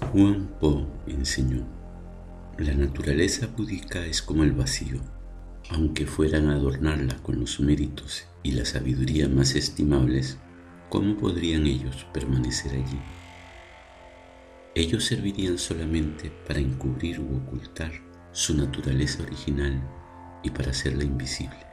Juan Po enseñó, la naturaleza búdica es como el vacío. Aunque fueran a adornarla con los méritos y la sabiduría más estimables, ¿cómo podrían ellos permanecer allí? Ellos servirían solamente para encubrir u ocultar su naturaleza original y para hacerla invisible.